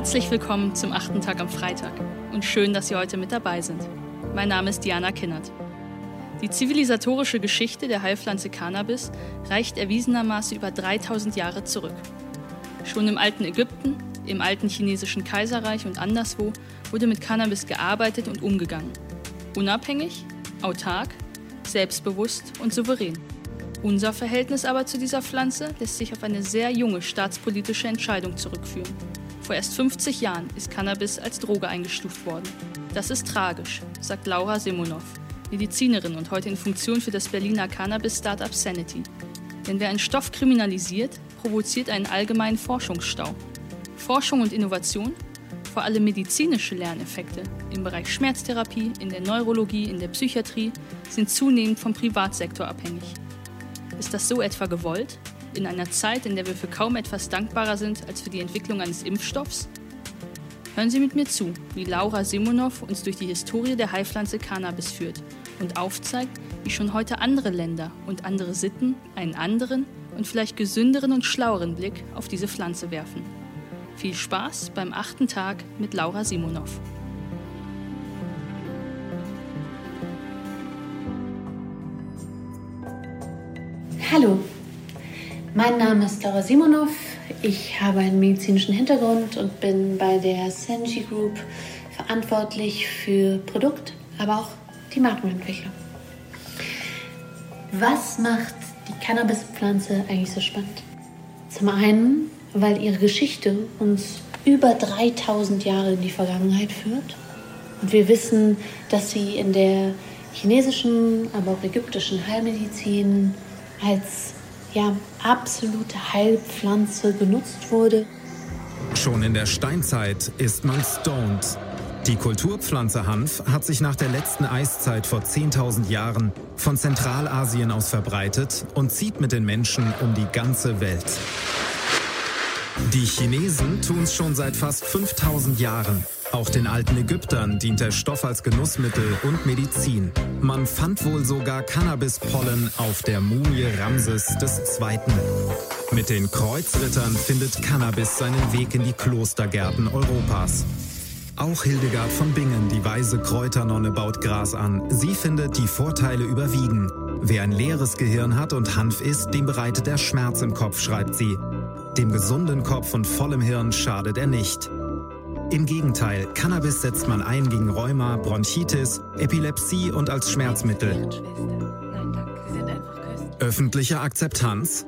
Herzlich willkommen zum achten Tag am Freitag und schön, dass Sie heute mit dabei sind. Mein Name ist Diana Kinnert. Die zivilisatorische Geschichte der Heilpflanze Cannabis reicht erwiesenermaßen über 3000 Jahre zurück. Schon im alten Ägypten, im alten chinesischen Kaiserreich und anderswo wurde mit Cannabis gearbeitet und umgegangen. Unabhängig, autark, selbstbewusst und souverän. Unser Verhältnis aber zu dieser Pflanze lässt sich auf eine sehr junge staatspolitische Entscheidung zurückführen. Vor erst 50 Jahren ist Cannabis als Droge eingestuft worden. Das ist tragisch, sagt Laura Simonov, Medizinerin und heute in Funktion für das Berliner Cannabis-Startup Sanity. Denn wer einen Stoff kriminalisiert, provoziert einen allgemeinen Forschungsstau. Forschung und Innovation, vor allem medizinische Lerneffekte im Bereich Schmerztherapie, in der Neurologie, in der Psychiatrie, sind zunehmend vom Privatsektor abhängig. Ist das so etwa gewollt? In einer Zeit, in der wir für kaum etwas dankbarer sind als für die Entwicklung eines Impfstoffs? Hören Sie mit mir zu, wie Laura Simonov uns durch die Historie der Heilpflanze Cannabis führt und aufzeigt, wie schon heute andere Länder und andere Sitten einen anderen und vielleicht gesünderen und schlaueren Blick auf diese Pflanze werfen. Viel Spaß beim achten Tag mit Laura Simonov. Hallo, mein Name ist Laura Simonov. Ich habe einen medizinischen Hintergrund und bin bei der Senji Group verantwortlich für Produkt, aber auch die Markenentwicklung. Was macht die Cannabispflanze eigentlich so spannend? Zum einen, weil ihre Geschichte uns über 3000 Jahre in die Vergangenheit führt. Und wir wissen, dass sie in der chinesischen, aber auch ägyptischen Heilmedizin als ja, absolute Heilpflanze genutzt wurde. Schon in der Steinzeit ist man stoned. Die Kulturpflanze Hanf hat sich nach der letzten Eiszeit vor 10.000 Jahren von Zentralasien aus verbreitet und zieht mit den Menschen um die ganze Welt. Die Chinesen tun es schon seit fast 5000 Jahren. Auch den alten Ägyptern dient der Stoff als Genussmittel und Medizin. Man fand wohl sogar Cannabispollen auf der Mumie Ramses II. Mit den Kreuzrittern findet Cannabis seinen Weg in die Klostergärten Europas. Auch Hildegard von Bingen, die weise Kräuternonne, baut Gras an. Sie findet, die Vorteile überwiegen. Wer ein leeres Gehirn hat und Hanf isst, dem bereitet er Schmerz im Kopf, schreibt sie. Dem gesunden Kopf und vollem Hirn schadet er nicht. Im Gegenteil, Cannabis setzt man ein gegen Rheuma, Bronchitis, Epilepsie und als Schmerzmittel. Öffentliche Akzeptanz?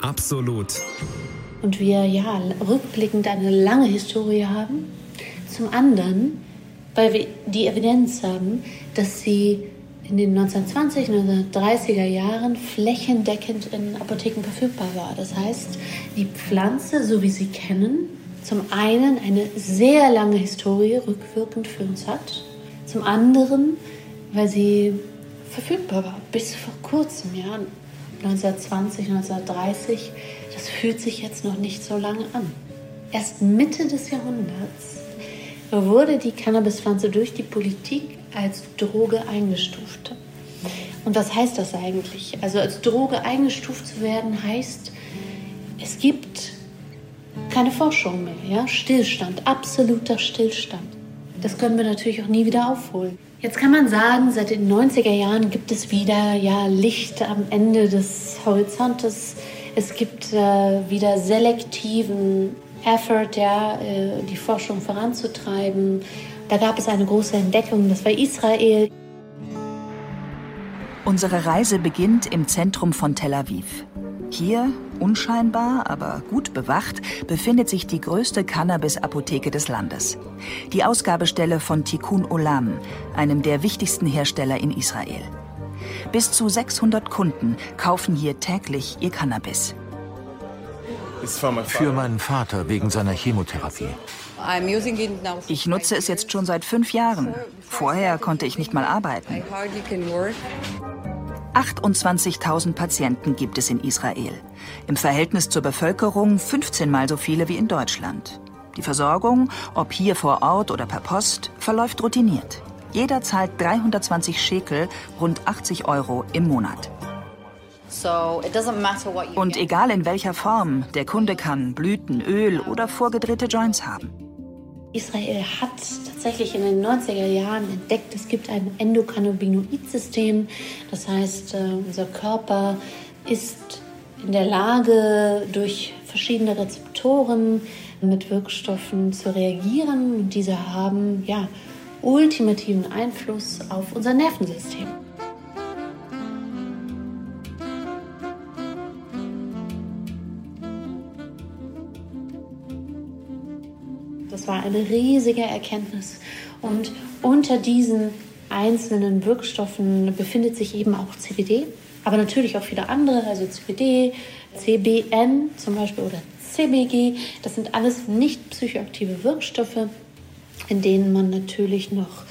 Absolut. Und wir ja rückblickend eine lange Historie haben. Zum anderen, weil wir die Evidenz haben, dass sie in den 1920, 1930er Jahren flächendeckend in Apotheken verfügbar war. Das heißt, die Pflanze, so wie sie kennen, zum einen eine sehr lange Historie rückwirkend für uns hat, zum anderen, weil sie verfügbar war bis vor kurzem, ja, 1920, 1930. Das fühlt sich jetzt noch nicht so lange an. Erst Mitte des Jahrhunderts wurde die Cannabispflanze durch die Politik als Droge eingestuft. Und was heißt das eigentlich? Also als Droge eingestuft zu werden heißt, es gibt keine Forschung mehr, ja? Stillstand, absoluter Stillstand. Das können wir natürlich auch nie wieder aufholen. Jetzt kann man sagen, seit den 90er Jahren gibt es wieder ja, Licht am Ende des Horizontes. Es gibt äh, wieder selektiven Effort, ja, äh, die Forschung voranzutreiben. Da gab es eine große Entdeckung, das war Israel. Unsere Reise beginnt im Zentrum von Tel Aviv. Hier, unscheinbar, aber gut bewacht, befindet sich die größte Cannabis-Apotheke des Landes. Die Ausgabestelle von Tikkun Olam, einem der wichtigsten Hersteller in Israel. Bis zu 600 Kunden kaufen hier täglich ihr Cannabis. Für meinen Vater wegen seiner Chemotherapie. Ich nutze es jetzt schon seit fünf Jahren. Vorher konnte ich nicht mal arbeiten. 28.000 Patienten gibt es in Israel. Im Verhältnis zur Bevölkerung 15 mal so viele wie in Deutschland. Die Versorgung, ob hier vor Ort oder per Post, verläuft routiniert. Jeder zahlt 320 Schekel, rund 80 Euro im Monat. Und egal in welcher Form, der Kunde kann Blüten, Öl oder vorgedrehte Joints haben. Israel hat tatsächlich in den 90er Jahren entdeckt, es gibt ein Endokannabinoid-System. Das heißt, äh, unser Körper ist in der Lage, durch verschiedene Rezeptoren mit Wirkstoffen zu reagieren. Diese haben ja ultimativen Einfluss auf unser Nervensystem. Das war eine riesige Erkenntnis. Und unter diesen einzelnen Wirkstoffen befindet sich eben auch CBD, aber natürlich auch viele andere, also CBD, CBN zum Beispiel oder CBG. Das sind alles nicht psychoaktive Wirkstoffe, in denen man natürlich noch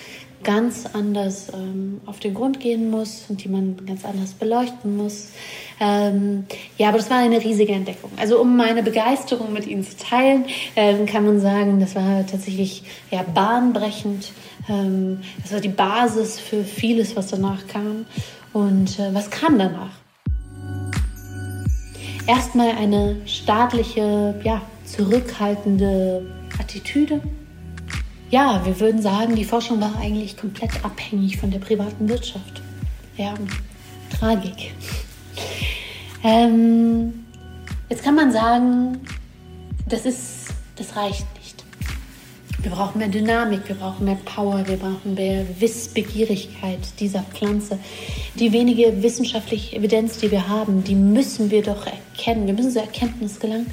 ganz anders ähm, auf den Grund gehen muss und die man ganz anders beleuchten muss. Ähm, ja, aber das war eine riesige Entdeckung. Also um meine Begeisterung mit Ihnen zu teilen, ähm, kann man sagen, das war tatsächlich ja, bahnbrechend. Ähm, das war die Basis für vieles, was danach kam. Und äh, was kam danach? Erstmal eine staatliche, ja, zurückhaltende Attitüde ja, wir würden sagen, die Forschung war eigentlich komplett abhängig von der privaten Wirtschaft. Ja, Tragik. Ähm, jetzt kann man sagen, das, ist, das reicht nicht. Wir brauchen mehr Dynamik, wir brauchen mehr Power, wir brauchen mehr Wissbegierigkeit dieser Pflanze. Die wenige wissenschaftliche Evidenz, die wir haben, die müssen wir doch erkennen. Wir müssen zur Erkenntnis gelangen.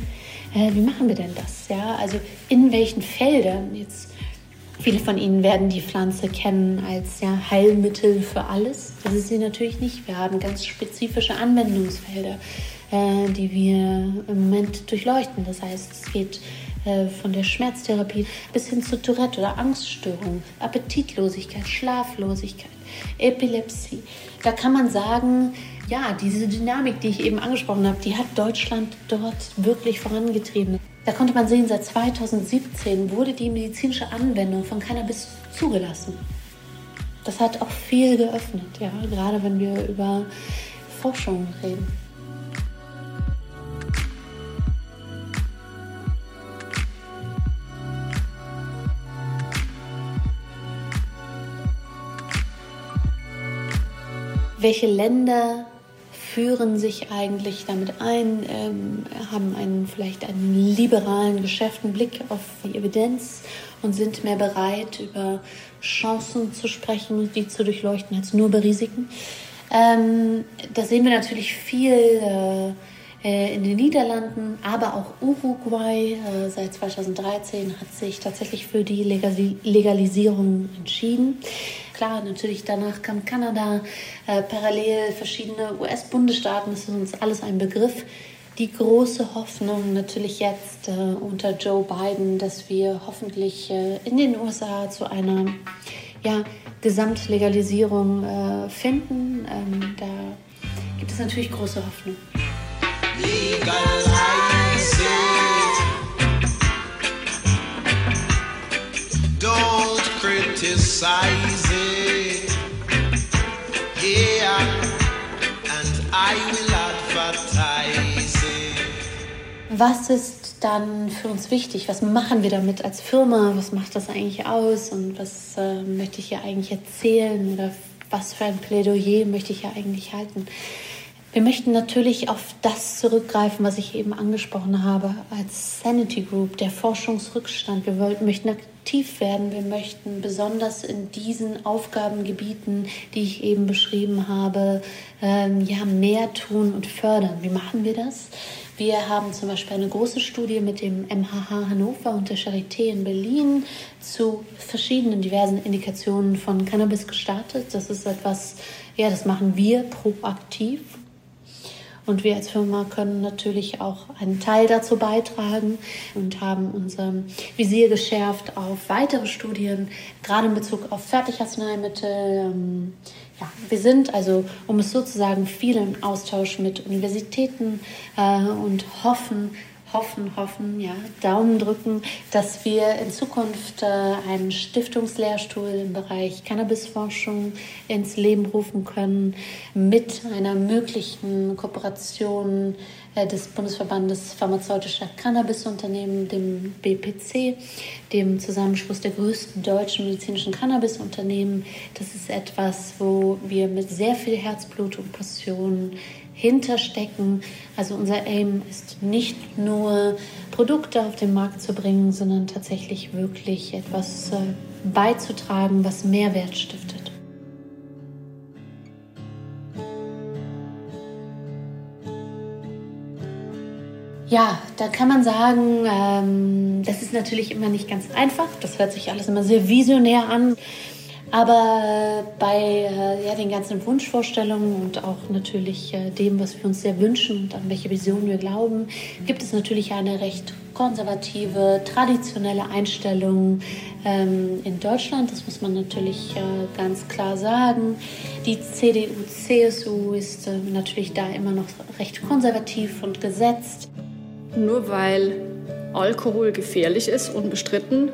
Äh, wie machen wir denn das? Ja, also in welchen Feldern jetzt Viele von Ihnen werden die Pflanze kennen als ja, Heilmittel für alles. Das ist sie natürlich nicht. Wir haben ganz spezifische Anwendungsfelder, äh, die wir im Moment durchleuchten. Das heißt, es geht äh, von der Schmerztherapie bis hin zu Tourette oder Angststörung, Appetitlosigkeit, Schlaflosigkeit, Epilepsie. Da kann man sagen, ja, diese Dynamik, die ich eben angesprochen habe, die hat Deutschland dort wirklich vorangetrieben. Da konnte man sehen, seit 2017 wurde die medizinische Anwendung von Cannabis zugelassen. Das hat auch viel geöffnet, ja, gerade wenn wir über Forschung reden. Welche Länder führen sich eigentlich damit ein, ähm, haben einen, vielleicht einen liberalen Geschäft, einen Blick auf die Evidenz und sind mehr bereit, über Chancen zu sprechen die zu durchleuchten, als nur über Risiken. Ähm, da sehen wir natürlich viel äh in den Niederlanden, aber auch Uruguay äh, seit 2013 hat sich tatsächlich für die Legalisierung entschieden. Klar, natürlich danach kam Kanada, äh, parallel verschiedene US-Bundesstaaten, das ist uns alles ein Begriff. Die große Hoffnung natürlich jetzt äh, unter Joe Biden, dass wir hoffentlich äh, in den USA zu einer ja, Gesamtlegalisierung äh, finden. Ähm, da gibt es natürlich große Hoffnung. Legalize Don't criticize Was ist dann für uns wichtig? Was machen wir damit als Firma? Was macht das eigentlich aus? Und was äh, möchte ich hier eigentlich erzählen? Oder was für ein Plädoyer möchte ich hier eigentlich halten? Wir möchten natürlich auf das zurückgreifen, was ich eben angesprochen habe, als Sanity Group, der Forschungsrückstand. Wir möchten aktiv werden. Wir möchten besonders in diesen Aufgabengebieten, die ich eben beschrieben habe, ähm, ja, mehr tun und fördern. Wie machen wir das? Wir haben zum Beispiel eine große Studie mit dem MHH Hannover und der Charité in Berlin zu verschiedenen diversen Indikationen von Cannabis gestartet. Das ist etwas, ja, das machen wir proaktiv und wir als Firma können natürlich auch einen Teil dazu beitragen und haben unser Visier geschärft auf weitere Studien, gerade in Bezug auf Fertigarzneimittel. Ähm, ja, wir sind also, um es sozusagen viel im Austausch mit Universitäten äh, und hoffen, hoffen, hoffen, ja, Daumen drücken, dass wir in Zukunft äh, einen Stiftungslehrstuhl im Bereich Cannabisforschung ins Leben rufen können mit einer möglichen Kooperation des Bundesverbandes pharmazeutischer Cannabisunternehmen, dem BPC, dem Zusammenschluss der größten deutschen medizinischen Cannabisunternehmen. Das ist etwas, wo wir mit sehr viel Herzblut und Passion hinterstecken. Also unser Aim ist nicht nur Produkte auf den Markt zu bringen, sondern tatsächlich wirklich etwas äh, beizutragen, was Mehrwert stiftet. Ja, da kann man sagen, ähm, das ist natürlich immer nicht ganz einfach. Das hört sich alles immer sehr visionär an. Aber bei äh, ja, den ganzen Wunschvorstellungen und auch natürlich äh, dem, was wir uns sehr wünschen und an welche Vision wir glauben, gibt es natürlich eine recht konservative, traditionelle Einstellung ähm, in Deutschland. Das muss man natürlich äh, ganz klar sagen. Die CDU, CSU ist äh, natürlich da immer noch recht konservativ und gesetzt. Nur weil Alkohol gefährlich ist, unbestritten,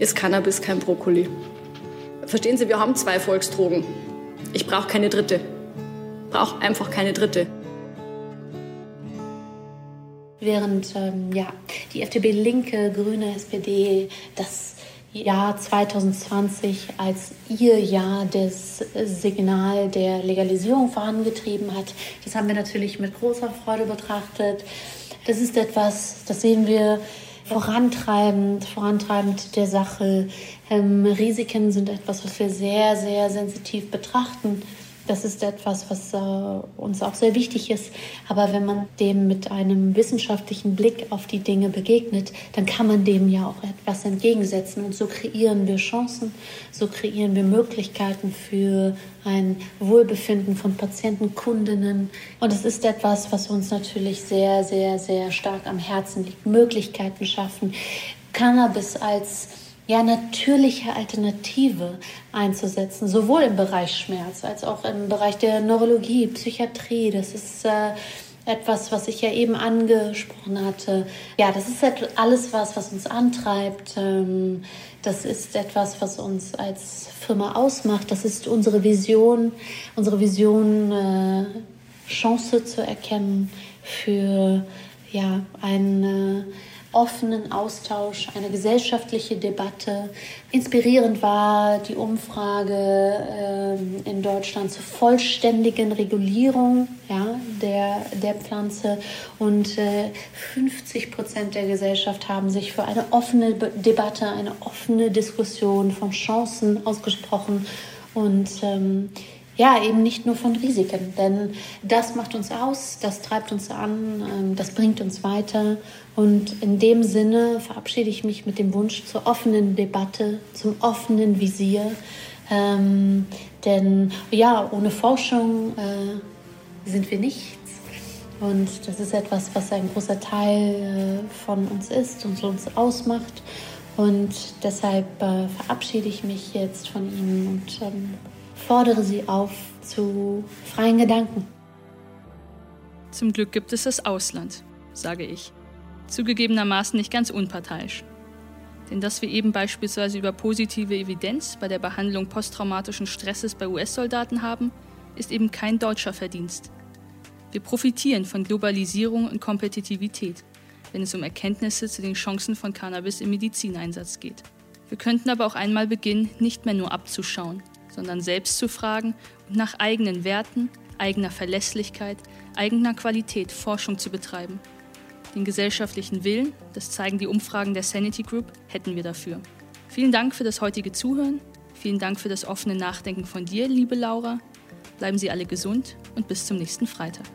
ist Cannabis kein Brokkoli. Verstehen Sie, wir haben zwei Volksdrogen. Ich brauche keine dritte. Brauche einfach keine dritte. Während ähm, ja, die FDP, Linke, Grüne, SPD das Jahr 2020 als ihr Jahr des Signal der Legalisierung vorangetrieben hat, das haben wir natürlich mit großer Freude betrachtet. Das ist etwas, das sehen wir vorantreibend, vorantreibend der Sache. Ähm, Risiken sind etwas, was wir sehr, sehr sensitiv betrachten. Das ist etwas, was äh, uns auch sehr wichtig ist. Aber wenn man dem mit einem wissenschaftlichen Blick auf die Dinge begegnet, dann kann man dem ja auch etwas entgegensetzen. Und so kreieren wir Chancen, so kreieren wir Möglichkeiten für ein Wohlbefinden von Patienten, Kundinnen. Und es ist etwas, was uns natürlich sehr, sehr, sehr stark am Herzen liegt. Möglichkeiten schaffen. Cannabis als ja, natürliche Alternative einzusetzen, sowohl im Bereich Schmerz als auch im Bereich der Neurologie, Psychiatrie. Das ist äh, etwas, was ich ja eben angesprochen hatte. Ja, das ist alles was, was uns antreibt. Ähm, das ist etwas, was uns als Firma ausmacht. Das ist unsere Vision, unsere Vision, äh, Chance zu erkennen für ja, ein offenen Austausch, eine gesellschaftliche Debatte. Inspirierend war die Umfrage äh, in Deutschland zur vollständigen Regulierung ja, der, der Pflanze und äh, 50 Prozent der Gesellschaft haben sich für eine offene Debatte, eine offene Diskussion von Chancen ausgesprochen und ähm, ja, eben nicht nur von Risiken, denn das macht uns aus, das treibt uns an, ähm, das bringt uns weiter. Und in dem Sinne verabschiede ich mich mit dem Wunsch zur offenen Debatte, zum offenen Visier. Ähm, denn ja, ohne Forschung äh, sind wir nichts. Und das ist etwas, was ein großer Teil äh, von uns ist und uns ausmacht. Und deshalb äh, verabschiede ich mich jetzt von Ihnen und ähm, fordere sie auf zu freien Gedanken. Zum Glück gibt es das Ausland, sage ich. Zugegebenermaßen nicht ganz unparteiisch. Denn dass wir eben beispielsweise über positive Evidenz bei der Behandlung posttraumatischen Stresses bei US-Soldaten haben, ist eben kein deutscher Verdienst. Wir profitieren von Globalisierung und Kompetitivität, wenn es um Erkenntnisse zu den Chancen von Cannabis im Medizineinsatz geht. Wir könnten aber auch einmal beginnen, nicht mehr nur abzuschauen, sondern selbst zu fragen und nach eigenen Werten, eigener Verlässlichkeit, eigener Qualität Forschung zu betreiben. Den gesellschaftlichen Willen, das zeigen die Umfragen der Sanity Group, hätten wir dafür. Vielen Dank für das heutige Zuhören. Vielen Dank für das offene Nachdenken von dir, liebe Laura. Bleiben Sie alle gesund und bis zum nächsten Freitag.